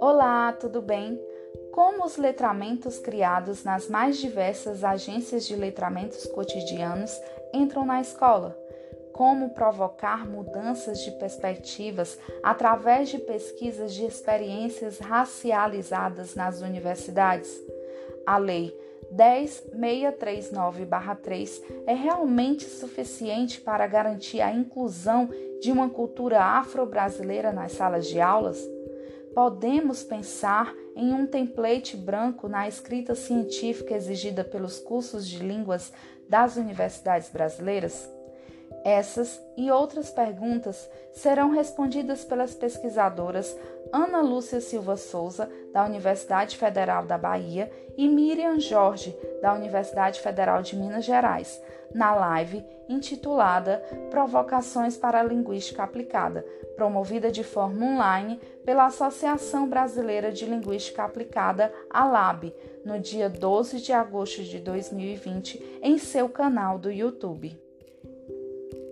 Olá, tudo bem? Como os letramentos criados nas mais diversas agências de letramentos cotidianos entram na escola? Como provocar mudanças de perspectivas através de pesquisas de experiências racializadas nas universidades? A Lei 10639-3 é realmente suficiente para garantir a inclusão de uma cultura afro-brasileira nas salas de aulas? Podemos pensar em um template branco na escrita científica exigida pelos cursos de línguas das universidades brasileiras? Essas e outras perguntas serão respondidas pelas pesquisadoras Ana Lúcia Silva Souza, da Universidade Federal da Bahia, e Miriam Jorge, da Universidade Federal de Minas Gerais, na live intitulada Provocações para a Linguística Aplicada, promovida de forma online pela Associação Brasileira de Linguística Aplicada, ALAB, no dia 12 de agosto de 2020, em seu canal do YouTube.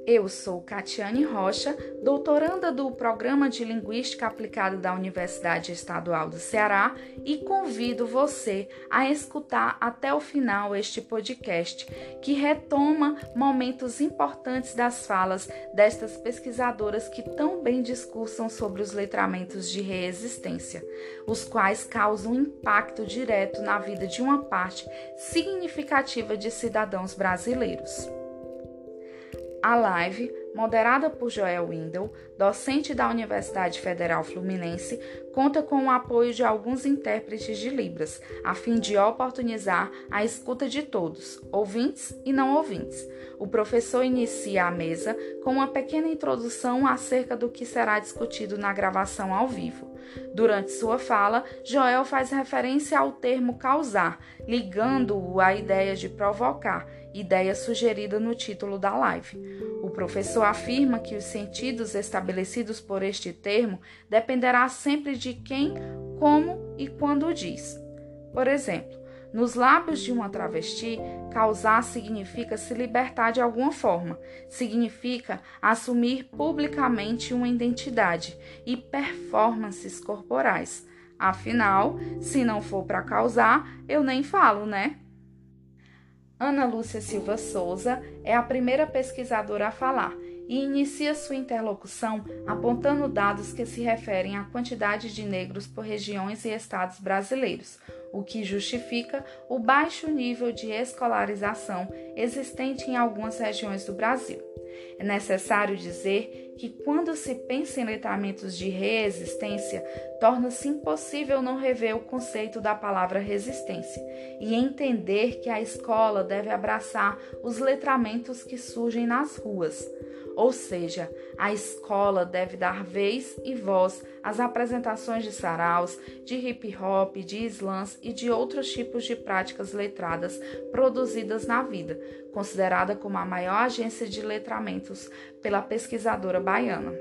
Eu sou Catiane Rocha, doutoranda do Programa de Linguística Aplicada da Universidade Estadual do Ceará e convido você a escutar até o final este podcast, que retoma momentos importantes das falas destas pesquisadoras que tão bem discursam sobre os letramentos de reexistência, os quais causam impacto direto na vida de uma parte significativa de cidadãos brasileiros. A live, moderada por Joel Windel, docente da Universidade Federal Fluminense, conta com o apoio de alguns intérpretes de Libras, a fim de oportunizar a escuta de todos, ouvintes e não ouvintes. O professor inicia a mesa com uma pequena introdução acerca do que será discutido na gravação ao vivo. Durante sua fala, Joel faz referência ao termo causar, ligando-o à ideia de provocar ideia sugerida no título da live. O professor afirma que os sentidos estabelecidos por este termo dependerá sempre de quem, como e quando diz. Por exemplo, nos lábios de uma travesti, causar significa se libertar de alguma forma, significa assumir publicamente uma identidade e performances corporais. Afinal, se não for para causar, eu nem falo, né? Ana Lúcia Silva Souza é a primeira pesquisadora a falar e inicia sua interlocução apontando dados que se referem à quantidade de negros por regiões e estados brasileiros, o que justifica o baixo nível de escolarização existente em algumas regiões do Brasil. É necessário dizer que, quando se pensa em letramentos de reexistência, torna-se impossível não rever o conceito da palavra resistência e entender que a escola deve abraçar os letramentos que surgem nas ruas. Ou seja, a escola deve dar vez e voz às apresentações de saraus, de hip hop, de slams e de outros tipos de práticas letradas produzidas na vida, considerada como a maior agência de letramentos pela pesquisadora baiana.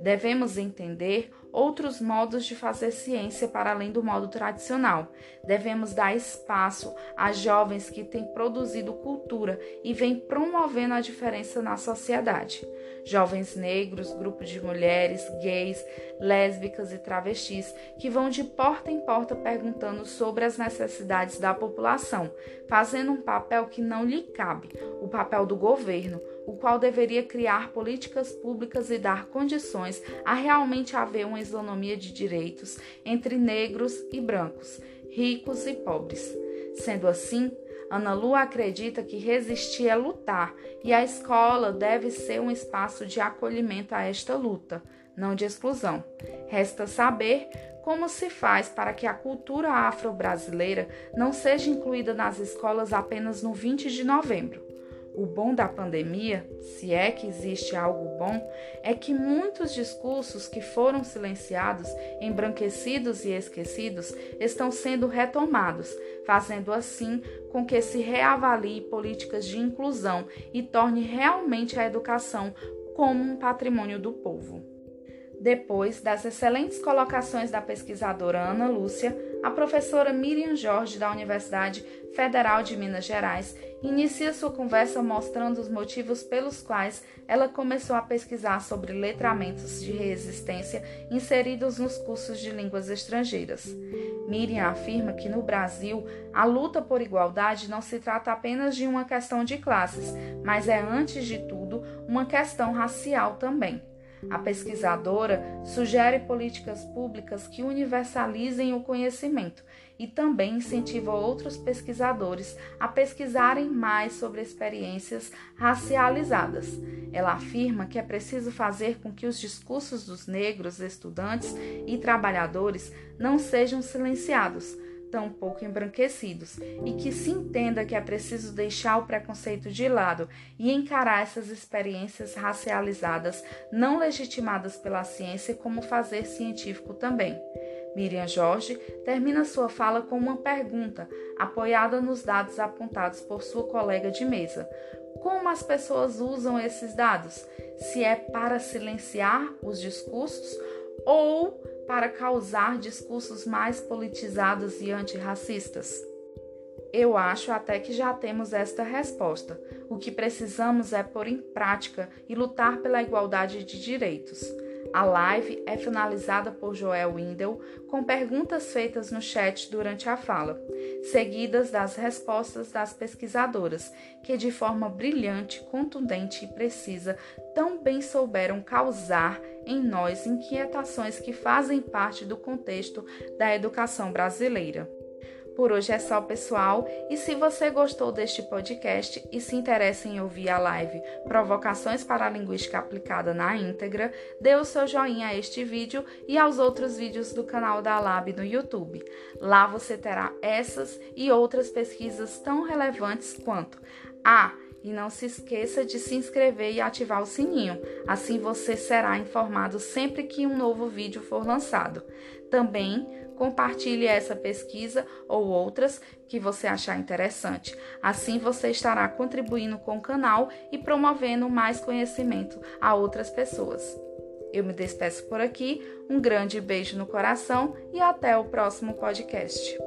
Devemos entender outros modos de fazer ciência para além do modo tradicional. Devemos dar espaço a jovens que têm produzido cultura e vêm promovendo a diferença na sociedade. Jovens negros, grupos de mulheres, gays, lésbicas e travestis que vão de porta em porta perguntando sobre as necessidades da população, fazendo um papel que não lhe cabe, o papel do governo, o qual deveria criar políticas públicas e dar condições a realmente haver uma isonomia de direitos entre negros e brancos, ricos e pobres. Sendo assim, Ana Lu acredita que resistir é lutar e a escola deve ser um espaço de acolhimento a esta luta, não de exclusão. Resta saber como se faz para que a cultura afro-brasileira não seja incluída nas escolas apenas no 20 de novembro. O bom da pandemia, se é que existe algo bom, é que muitos discursos que foram silenciados, embranquecidos e esquecidos estão sendo retomados, fazendo assim com que se reavalie políticas de inclusão e torne realmente a educação como um patrimônio do povo. Depois das excelentes colocações da pesquisadora Ana Lúcia, a professora Miriam Jorge, da Universidade Federal de Minas Gerais, inicia sua conversa mostrando os motivos pelos quais ela começou a pesquisar sobre letramentos de resistência inseridos nos cursos de línguas estrangeiras. Miriam afirma que no Brasil a luta por igualdade não se trata apenas de uma questão de classes, mas é, antes de tudo, uma questão racial também. A pesquisadora sugere políticas públicas que universalizem o conhecimento e também incentiva outros pesquisadores a pesquisarem mais sobre experiências racializadas. Ela afirma que é preciso fazer com que os discursos dos negros, estudantes e trabalhadores não sejam silenciados tão pouco embranquecidos e que se entenda que é preciso deixar o preconceito de lado e encarar essas experiências racializadas não legitimadas pela ciência como fazer científico também. Miriam Jorge termina sua fala com uma pergunta, apoiada nos dados apontados por sua colega de mesa. Como as pessoas usam esses dados? Se é para silenciar os discursos ou para causar discursos mais politizados e antirracistas? Eu acho até que já temos esta resposta. O que precisamos é pôr em prática e lutar pela igualdade de direitos. A live é finalizada por Joel Windel com perguntas feitas no chat durante a fala, seguidas das respostas das pesquisadoras, que de forma brilhante, contundente e precisa tão bem souberam causar em nós inquietações que fazem parte do contexto da educação brasileira. Por hoje é só, pessoal. E se você gostou deste podcast e se interessa em ouvir a live Provocações para a Linguística Aplicada na íntegra, dê o seu joinha a este vídeo e aos outros vídeos do canal da Lab no YouTube. Lá você terá essas e outras pesquisas tão relevantes quanto a e não se esqueça de se inscrever e ativar o sininho, assim você será informado sempre que um novo vídeo for lançado. Também compartilhe essa pesquisa ou outras que você achar interessante. Assim você estará contribuindo com o canal e promovendo mais conhecimento a outras pessoas. Eu me despeço por aqui, um grande beijo no coração e até o próximo podcast.